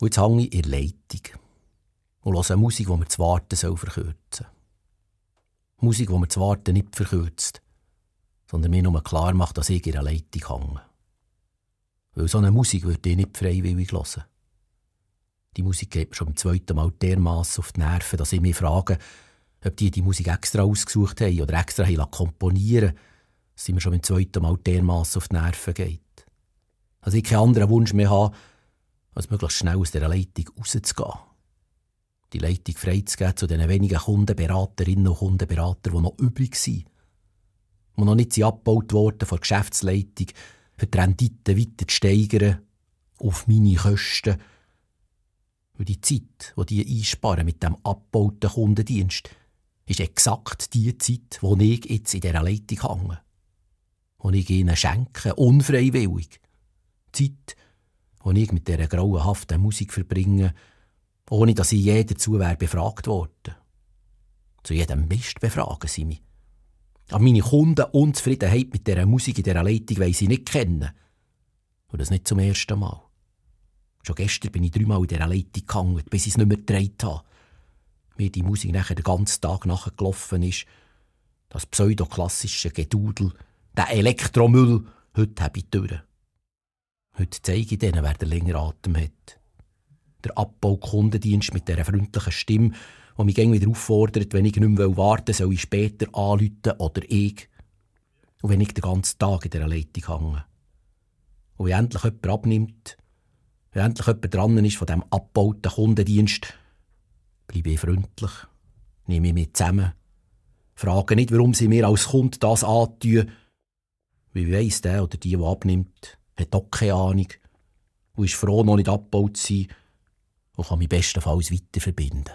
Und jetzt hänge ich in der Leitung und höre Musik, die mir das Warten soll verkürzen soll. Musik, die mir das Warten nicht verkürzt, sondern mir nur klar macht, dass ich in der Leitung hänge. Weil so eine Musik würde ich nicht freiwillig hören. Die Musik geht mir schon beim zweiten Mal dermassen auf die Nerven, dass ich mich frage, ob die die Musik extra ausgesucht haben oder extra haben komponieren dass sie mir schon beim zweiten Mal dermassen auf die Nerven geht. Dass ich keinen anderen Wunsch mehr habe, als möglichst schnell aus dieser Leitung rauszugehen. Die Leitung freizugeben zu den wenigen Kundenberaterinnen und Kundenberatern, die noch übrig sind. Die noch nicht abgebaut wurden von der Geschäftsleitung, für die Rendite weiter zu steigern, auf meine Kosten. Weil die Zeit, die die einsparen mit dem abgebauten Kundendienst, ist exakt die Zeit, wo ich jetzt in dieser Leitung hänge. Die ich ihnen schenke, unfreiwillig. Zeit, die ich mit dieser grauenhaften Musik verbringe, ohne dass ich je dazu wäre befragt worden. Zu jedem Mist befragen sie mich. Aber meine Kunden Unzufriedenheit mit dieser Musik in dieser Leitung weil sie nicht kennen. Und das nicht zum ersten Mal. Schon gestern bin ich dreimal in dieser Leitung gehangen, bis ich es nicht mehr gedreht habe. Mir die Musik nachher den ganzen Tag nachgelaufen ist. Das pseudoklassische Gedudel, der Elektromüll, heute habe ich durch. Heute zeige ich denen, wer den länger Atem hat. Der Abbaukundendienst mit dieser freundlichen Stimme, die mich wieder auffordert, wenn ich nicht mehr warten will, soll ich später anrufen oder ich. Und wenn ich den ganzen Tag in dieser Leitung hänge. Und wenn endlich jemand abnimmt, wenn endlich jemand dran ist von diesem abgebauten Kundendienst, bleibe ich freundlich, nehme mich zusammen, frage nicht, warum sie mir als Kunde das antun, wie weiss der oder die, der abnimmt, hat auch keine Ahnung und ist froh, noch nicht abgebaut zu sein und kann mich bestenfalls weiter verbinden.